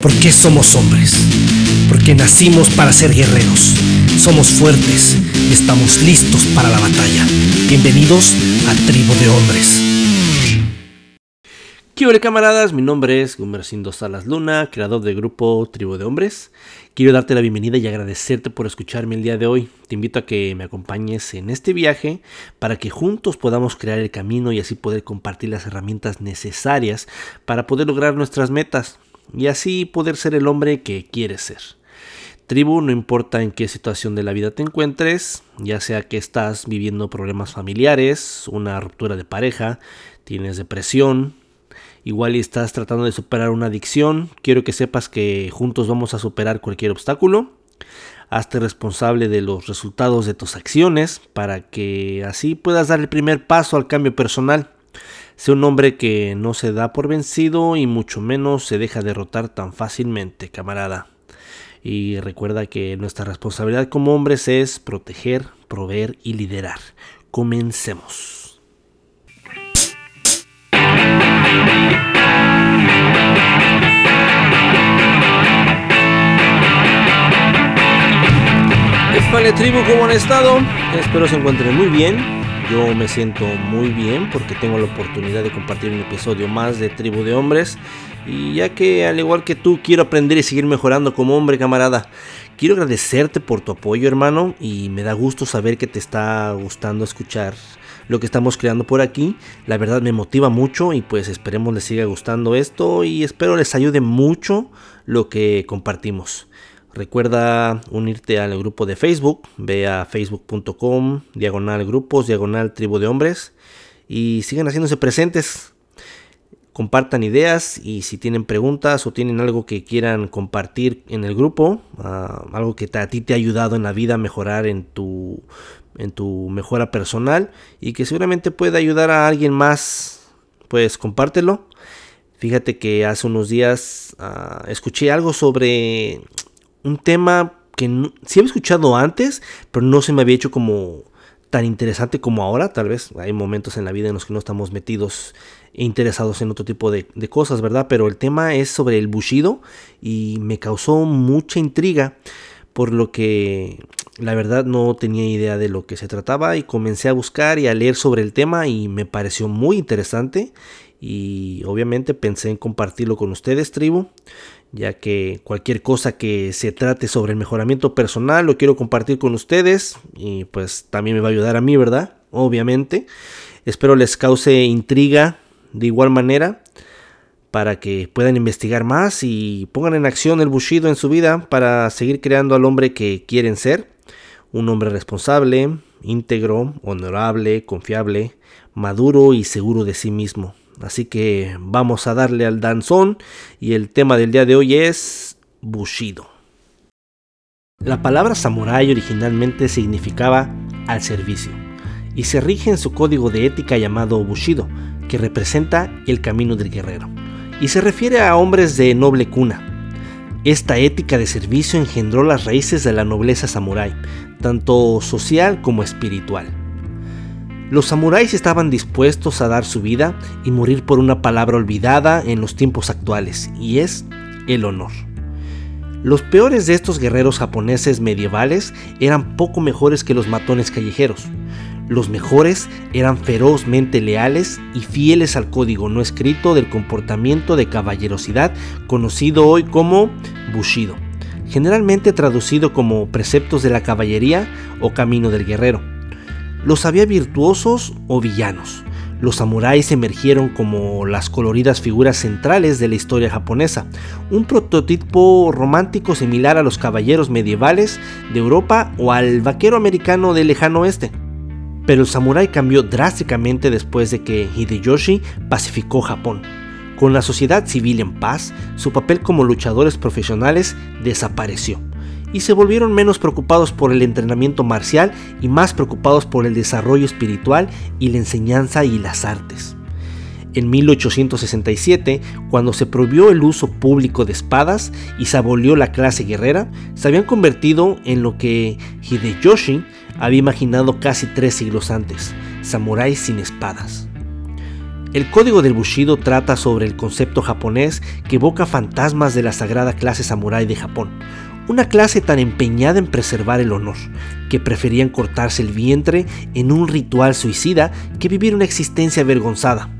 ¿Por qué somos hombres? Porque nacimos para ser guerreros. Somos fuertes y estamos listos para la batalla. Bienvenidos a Tribu de Hombres. ¿Qué hola camaradas? Mi nombre es Gumercindo Salas Luna, creador del grupo Tribu de Hombres. Quiero darte la bienvenida y agradecerte por escucharme el día de hoy. Te invito a que me acompañes en este viaje para que juntos podamos crear el camino y así poder compartir las herramientas necesarias para poder lograr nuestras metas y así poder ser el hombre que quieres ser. Tribu, no importa en qué situación de la vida te encuentres, ya sea que estás viviendo problemas familiares, una ruptura de pareja, tienes depresión, igual y estás tratando de superar una adicción, quiero que sepas que juntos vamos a superar cualquier obstáculo. Hazte responsable de los resultados de tus acciones para que así puedas dar el primer paso al cambio personal. Sea un hombre que no se da por vencido y mucho menos se deja derrotar tan fácilmente, camarada. Y recuerda que nuestra responsabilidad como hombres es proteger, proveer y liderar. Comencemos. Vale tribu, ¿cómo han estado? Espero se encuentren muy bien yo me siento muy bien porque tengo la oportunidad de compartir un episodio más de Tribu de Hombres. Y ya que al igual que tú quiero aprender y seguir mejorando como hombre camarada. Quiero agradecerte por tu apoyo hermano y me da gusto saber que te está gustando escuchar lo que estamos creando por aquí. La verdad me motiva mucho y pues esperemos les siga gustando esto y espero les ayude mucho lo que compartimos. Recuerda unirte al grupo de Facebook, ve a facebook.com, diagonal grupos, diagonal tribu de hombres y sigan haciéndose presentes. Compartan ideas y si tienen preguntas o tienen algo que quieran compartir en el grupo, ah, algo que a ti te ha ayudado en la vida a mejorar en tu, en tu mejora personal y que seguramente puede ayudar a alguien más, pues compártelo. Fíjate que hace unos días ah, escuché algo sobre un tema que sí había escuchado antes, pero no se me había hecho como tan interesante como ahora. Tal vez hay momentos en la vida en los que no estamos metidos e interesados en otro tipo de, de cosas, ¿verdad? Pero el tema es sobre el bushido y me causó mucha intriga, por lo que la verdad no tenía idea de lo que se trataba y comencé a buscar y a leer sobre el tema y me pareció muy interesante y obviamente pensé en compartirlo con ustedes, tribu ya que cualquier cosa que se trate sobre el mejoramiento personal lo quiero compartir con ustedes y pues también me va a ayudar a mí, ¿verdad? Obviamente. Espero les cause intriga de igual manera para que puedan investigar más y pongan en acción el Bushido en su vida para seguir creando al hombre que quieren ser. Un hombre responsable, íntegro, honorable, confiable, maduro y seguro de sí mismo. Así que vamos a darle al danzón y el tema del día de hoy es Bushido. La palabra samurai originalmente significaba al servicio y se rige en su código de ética llamado Bushido, que representa el camino del guerrero, y se refiere a hombres de noble cuna. Esta ética de servicio engendró las raíces de la nobleza samurái, tanto social como espiritual. Los samuráis estaban dispuestos a dar su vida y morir por una palabra olvidada en los tiempos actuales, y es el honor. Los peores de estos guerreros japoneses medievales eran poco mejores que los matones callejeros. Los mejores eran ferozmente leales y fieles al código no escrito del comportamiento de caballerosidad conocido hoy como Bushido, generalmente traducido como preceptos de la caballería o camino del guerrero los había virtuosos o villanos. Los samuráis emergieron como las coloridas figuras centrales de la historia japonesa, un prototipo romántico similar a los caballeros medievales de Europa o al vaquero americano del lejano oeste. Pero el samurái cambió drásticamente después de que Hideyoshi pacificó Japón. Con la sociedad civil en paz, su papel como luchadores profesionales desapareció y se volvieron menos preocupados por el entrenamiento marcial y más preocupados por el desarrollo espiritual y la enseñanza y las artes. En 1867, cuando se prohibió el uso público de espadas y se abolió la clase guerrera, se habían convertido en lo que Hideyoshi había imaginado casi tres siglos antes, samuráis sin espadas. El código del Bushido trata sobre el concepto japonés que evoca fantasmas de la sagrada clase samurái de Japón, una clase tan empeñada en preservar el honor, que preferían cortarse el vientre en un ritual suicida que vivir una existencia avergonzada.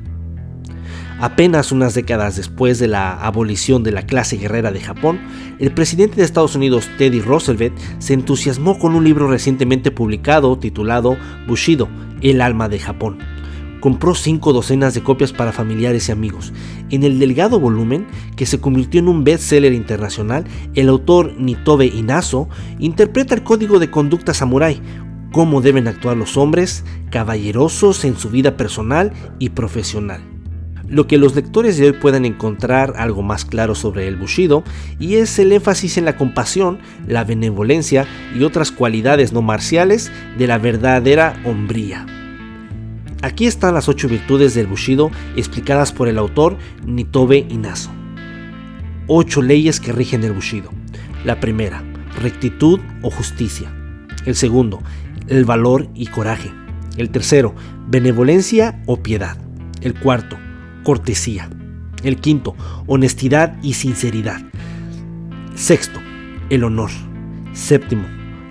Apenas unas décadas después de la abolición de la clase guerrera de Japón, el presidente de Estados Unidos Teddy Roosevelt se entusiasmó con un libro recientemente publicado titulado Bushido, el alma de Japón. Compró cinco docenas de copias para familiares y amigos. En el delgado volumen, que se convirtió en un bestseller internacional, el autor Nitobe Inazo interpreta el código de conducta samurái, cómo deben actuar los hombres, caballerosos en su vida personal y profesional lo que los lectores de hoy puedan encontrar algo más claro sobre el Bushido y es el énfasis en la compasión, la benevolencia y otras cualidades no marciales de la verdadera hombría. Aquí están las ocho virtudes del Bushido explicadas por el autor Nitobe Inazo. Ocho leyes que rigen el Bushido. La primera, rectitud o justicia. El segundo, el valor y coraje. El tercero, benevolencia o piedad. El cuarto, cortesía. El quinto, honestidad y sinceridad. Sexto, el honor. Séptimo,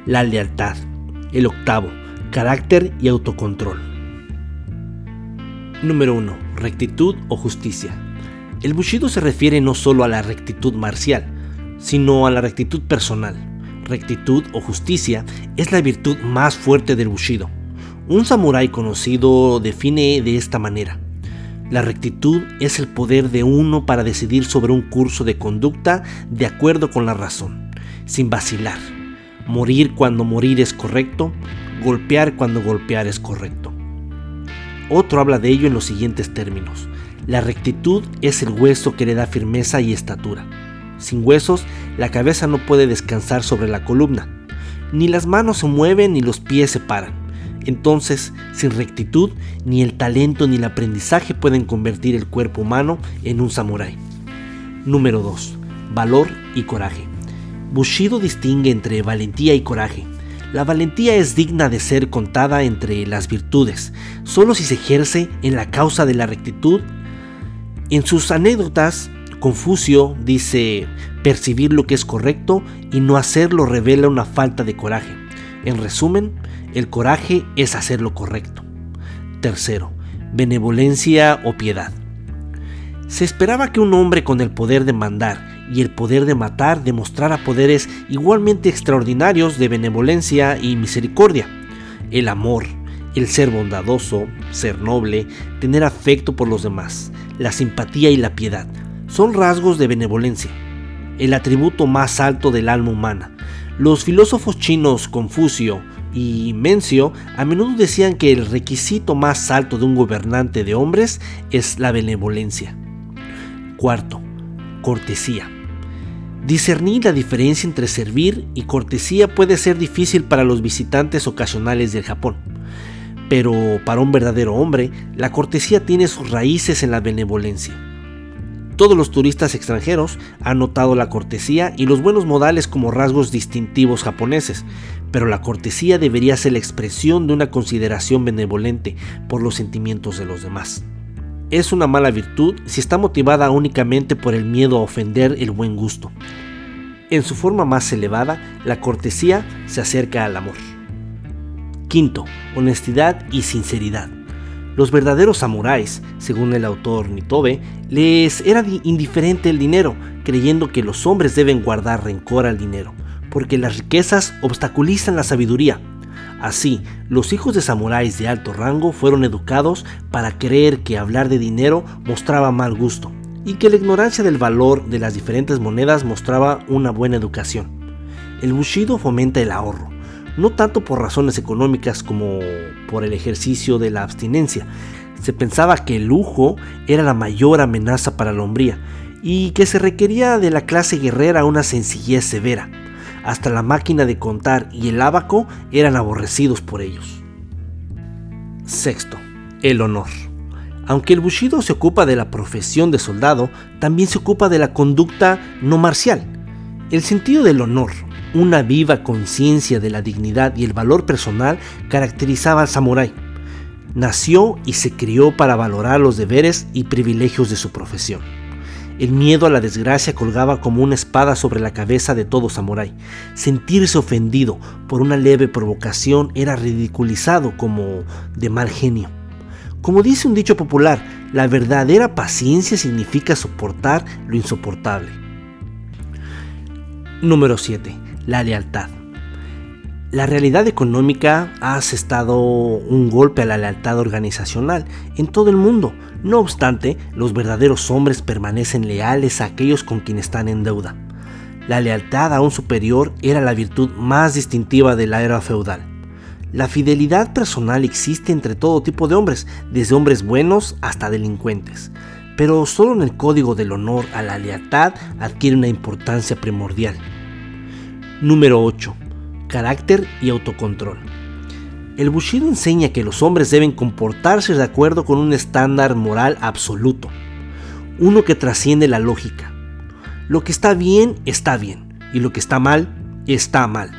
la lealtad. El octavo, carácter y autocontrol. Número 1. Rectitud o justicia. El Bushido se refiere no solo a la rectitud marcial, sino a la rectitud personal. Rectitud o justicia es la virtud más fuerte del Bushido. Un samurái conocido define de esta manera. La rectitud es el poder de uno para decidir sobre un curso de conducta de acuerdo con la razón, sin vacilar. Morir cuando morir es correcto, golpear cuando golpear es correcto. Otro habla de ello en los siguientes términos. La rectitud es el hueso que le da firmeza y estatura. Sin huesos, la cabeza no puede descansar sobre la columna. Ni las manos se mueven ni los pies se paran. Entonces, sin rectitud, ni el talento ni el aprendizaje pueden convertir el cuerpo humano en un samurái. Número 2. Valor y coraje. Bushido distingue entre valentía y coraje. La valentía es digna de ser contada entre las virtudes, solo si se ejerce en la causa de la rectitud. En sus anécdotas, Confucio dice, percibir lo que es correcto y no hacerlo revela una falta de coraje. En resumen, el coraje es hacer lo correcto. Tercero, benevolencia o piedad. Se esperaba que un hombre con el poder de mandar y el poder de matar demostrara poderes igualmente extraordinarios de benevolencia y misericordia. El amor, el ser bondadoso, ser noble, tener afecto por los demás, la simpatía y la piedad son rasgos de benevolencia, el atributo más alto del alma humana. Los filósofos chinos Confucio, y Mencio a menudo decían que el requisito más alto de un gobernante de hombres es la benevolencia. Cuarto, cortesía. Discernir la diferencia entre servir y cortesía puede ser difícil para los visitantes ocasionales del Japón. Pero para un verdadero hombre, la cortesía tiene sus raíces en la benevolencia. Todos los turistas extranjeros han notado la cortesía y los buenos modales como rasgos distintivos japoneses, pero la cortesía debería ser la expresión de una consideración benevolente por los sentimientos de los demás. Es una mala virtud si está motivada únicamente por el miedo a ofender el buen gusto. En su forma más elevada, la cortesía se acerca al amor. Quinto, honestidad y sinceridad. Los verdaderos samuráis, según el autor Nitobe, les era indiferente el dinero, creyendo que los hombres deben guardar rencor al dinero, porque las riquezas obstaculizan la sabiduría. Así, los hijos de samuráis de alto rango fueron educados para creer que hablar de dinero mostraba mal gusto, y que la ignorancia del valor de las diferentes monedas mostraba una buena educación. El Bushido fomenta el ahorro, no tanto por razones económicas como por el ejercicio de la abstinencia. Se pensaba que el lujo era la mayor amenaza para la hombría y que se requería de la clase guerrera una sencillez severa. Hasta la máquina de contar y el abaco eran aborrecidos por ellos. Sexto, el honor. Aunque el Bushido se ocupa de la profesión de soldado, también se ocupa de la conducta no marcial. El sentido del honor, una viva conciencia de la dignidad y el valor personal caracterizaba al samurái. Nació y se crió para valorar los deberes y privilegios de su profesión. El miedo a la desgracia colgaba como una espada sobre la cabeza de todo samurái. Sentirse ofendido por una leve provocación era ridiculizado como de mal genio. Como dice un dicho popular, la verdadera paciencia significa soportar lo insoportable. Número 7. La lealtad. La realidad económica ha asestado un golpe a la lealtad organizacional en todo el mundo. No obstante, los verdaderos hombres permanecen leales a aquellos con quienes están en deuda. La lealtad a un superior era la virtud más distintiva de la era feudal. La fidelidad personal existe entre todo tipo de hombres, desde hombres buenos hasta delincuentes, pero solo en el código del honor a la lealtad adquiere una importancia primordial. Número 8 carácter y autocontrol. El Bushido enseña que los hombres deben comportarse de acuerdo con un estándar moral absoluto, uno que trasciende la lógica. Lo que está bien está bien y lo que está mal está mal.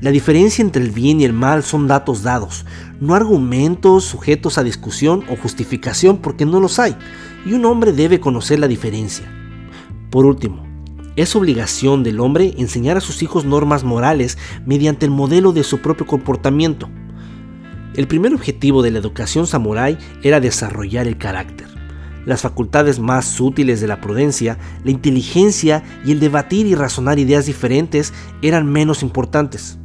La diferencia entre el bien y el mal son datos dados, no argumentos sujetos a discusión o justificación porque no los hay, y un hombre debe conocer la diferencia. Por último, es obligación del hombre enseñar a sus hijos normas morales mediante el modelo de su propio comportamiento. El primer objetivo de la educación samurái era desarrollar el carácter, las facultades más útiles de la prudencia, la inteligencia y el debatir y razonar ideas diferentes eran menos importantes.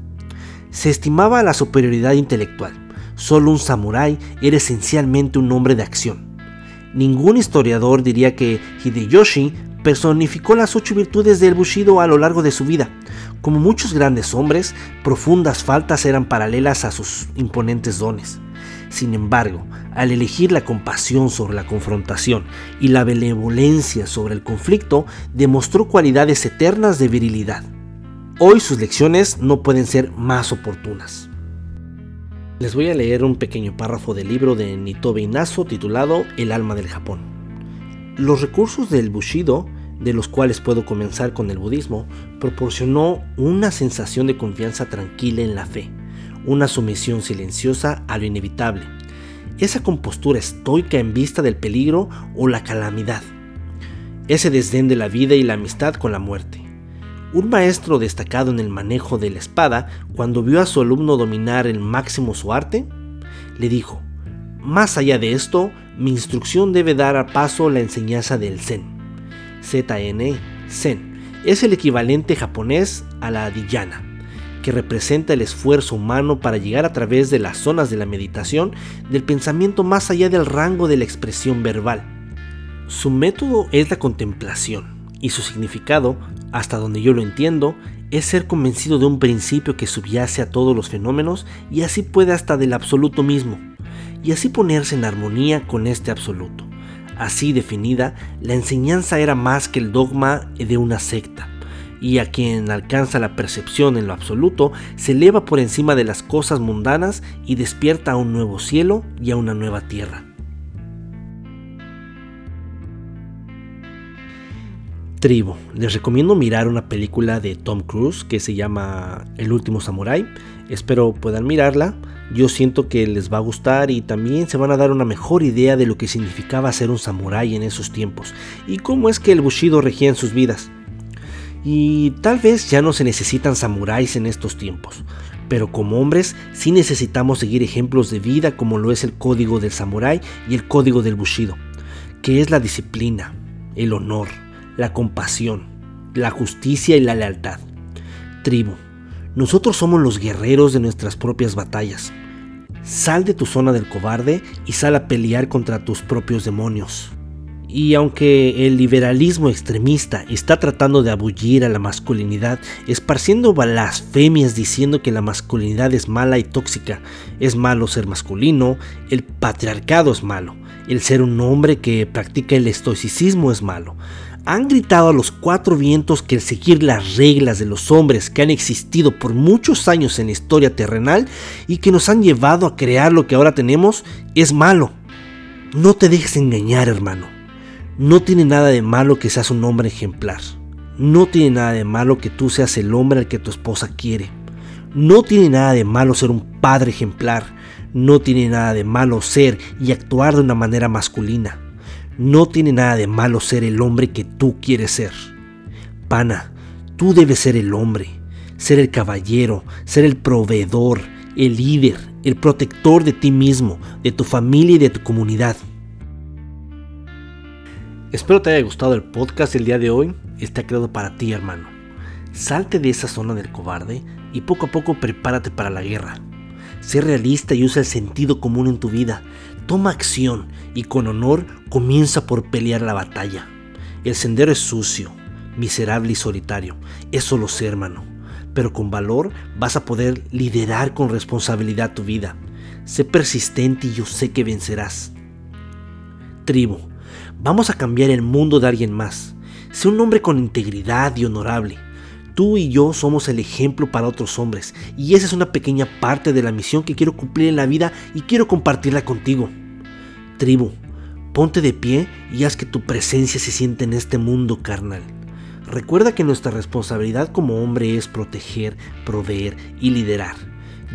Se estimaba la superioridad intelectual. Solo un samurái era esencialmente un hombre de acción. Ningún historiador diría que Hideyoshi personificó las ocho virtudes del Bushido a lo largo de su vida. Como muchos grandes hombres, profundas faltas eran paralelas a sus imponentes dones. Sin embargo, al elegir la compasión sobre la confrontación y la benevolencia sobre el conflicto, demostró cualidades eternas de virilidad. Hoy sus lecciones no pueden ser más oportunas. Les voy a leer un pequeño párrafo del libro de Nitobe Inazo titulado El alma del Japón. Los recursos del Bushido, de los cuales puedo comenzar con el budismo, proporcionó una sensación de confianza tranquila en la fe, una sumisión silenciosa a lo inevitable, esa compostura estoica en vista del peligro o la calamidad, ese desdén de la vida y la amistad con la muerte. Un maestro destacado en el manejo de la espada, cuando vio a su alumno dominar el máximo su arte, le dijo, más allá de esto, mi instrucción debe dar a paso la enseñanza del Zen. ZN, Zen, es el equivalente japonés a la Dhyana, que representa el esfuerzo humano para llegar a través de las zonas de la meditación del pensamiento más allá del rango de la expresión verbal. Su método es la contemplación y su significado, hasta donde yo lo entiendo, es ser convencido de un principio que subyace a todos los fenómenos y así puede hasta del absoluto mismo y así ponerse en armonía con este absoluto. Así definida, la enseñanza era más que el dogma de una secta, y a quien alcanza la percepción en lo absoluto se eleva por encima de las cosas mundanas y despierta a un nuevo cielo y a una nueva tierra. Tribu. Les recomiendo mirar una película de Tom Cruise que se llama El último Samurai. Espero puedan mirarla. Yo siento que les va a gustar y también se van a dar una mejor idea de lo que significaba ser un samurái en esos tiempos y cómo es que el Bushido regía en sus vidas. Y tal vez ya no se necesitan samuráis en estos tiempos, pero como hombres sí necesitamos seguir ejemplos de vida como lo es el código del samurái y el código del Bushido, que es la disciplina, el honor, la compasión, la justicia y la lealtad. Tribu, nosotros somos los guerreros de nuestras propias batallas. Sal de tu zona del cobarde y sal a pelear contra tus propios demonios. Y aunque el liberalismo extremista está tratando de abullir a la masculinidad, esparciendo blasfemias diciendo que la masculinidad es mala y tóxica, es malo ser masculino, el patriarcado es malo, el ser un hombre que practica el estoicismo es malo, han gritado a los cuatro vientos que el seguir las reglas de los hombres que han existido por muchos años en la historia terrenal y que nos han llevado a crear lo que ahora tenemos es malo. No te dejes engañar, hermano. No tiene nada de malo que seas un hombre ejemplar. No tiene nada de malo que tú seas el hombre al que tu esposa quiere. No tiene nada de malo ser un padre ejemplar. No tiene nada de malo ser y actuar de una manera masculina. No tiene nada de malo ser el hombre que tú quieres ser. Pana, tú debes ser el hombre, ser el caballero, ser el proveedor, el líder, el protector de ti mismo, de tu familia y de tu comunidad. Espero te haya gustado el podcast el día de hoy. Está creado para ti, hermano. Salte de esa zona del cobarde y poco a poco prepárate para la guerra. Sé realista y usa el sentido común en tu vida. Toma acción y con honor comienza por pelear la batalla. El sendero es sucio, miserable y solitario. Eso lo sé, hermano. Pero con valor vas a poder liderar con responsabilidad tu vida. Sé persistente y yo sé que vencerás. Tribu, vamos a cambiar el mundo de alguien más. Sé un hombre con integridad y honorable. Tú y yo somos el ejemplo para otros hombres y esa es una pequeña parte de la misión que quiero cumplir en la vida y quiero compartirla contigo. Tribu, ponte de pie y haz que tu presencia se siente en este mundo carnal. Recuerda que nuestra responsabilidad como hombre es proteger, proveer y liderar.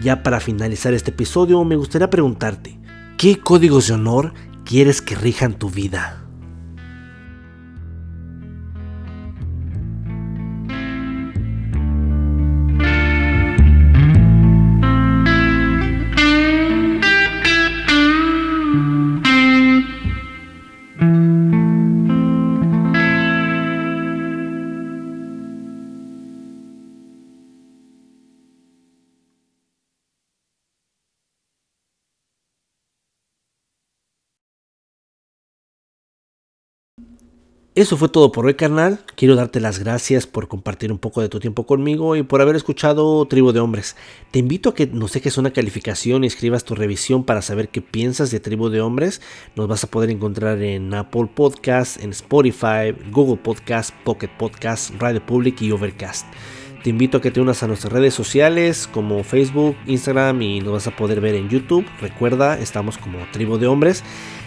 Ya para finalizar este episodio me gustaría preguntarte, ¿qué códigos de honor quieres que rijan tu vida? Eso fue todo por hoy, carnal. Quiero darte las gracias por compartir un poco de tu tiempo conmigo y por haber escuchado Tribu de Hombres. Te invito a que nos dejes una calificación y escribas tu revisión para saber qué piensas de Tribu de Hombres. Nos vas a poder encontrar en Apple Podcasts, en Spotify, Google Podcasts, Pocket Podcasts, Radio Public y Overcast. Te invito a que te unas a nuestras redes sociales como Facebook, Instagram y nos vas a poder ver en YouTube. Recuerda, estamos como Tribu de Hombres.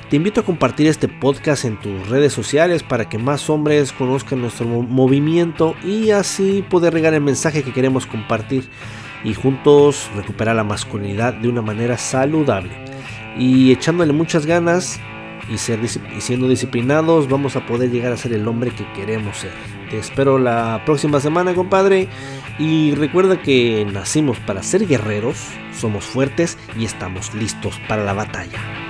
Te invito a compartir este podcast en tus redes sociales para que más hombres conozcan nuestro movimiento y así poder regar el mensaje que queremos compartir y juntos recuperar la masculinidad de una manera saludable. Y echándole muchas ganas y, siendo disciplinados vamos a poder llegar a ser el hombre que queremos ser. Te espero la próxima semana, compadre. Y recuerda que nacimos para ser guerreros, somos fuertes y estamos listos para la batalla.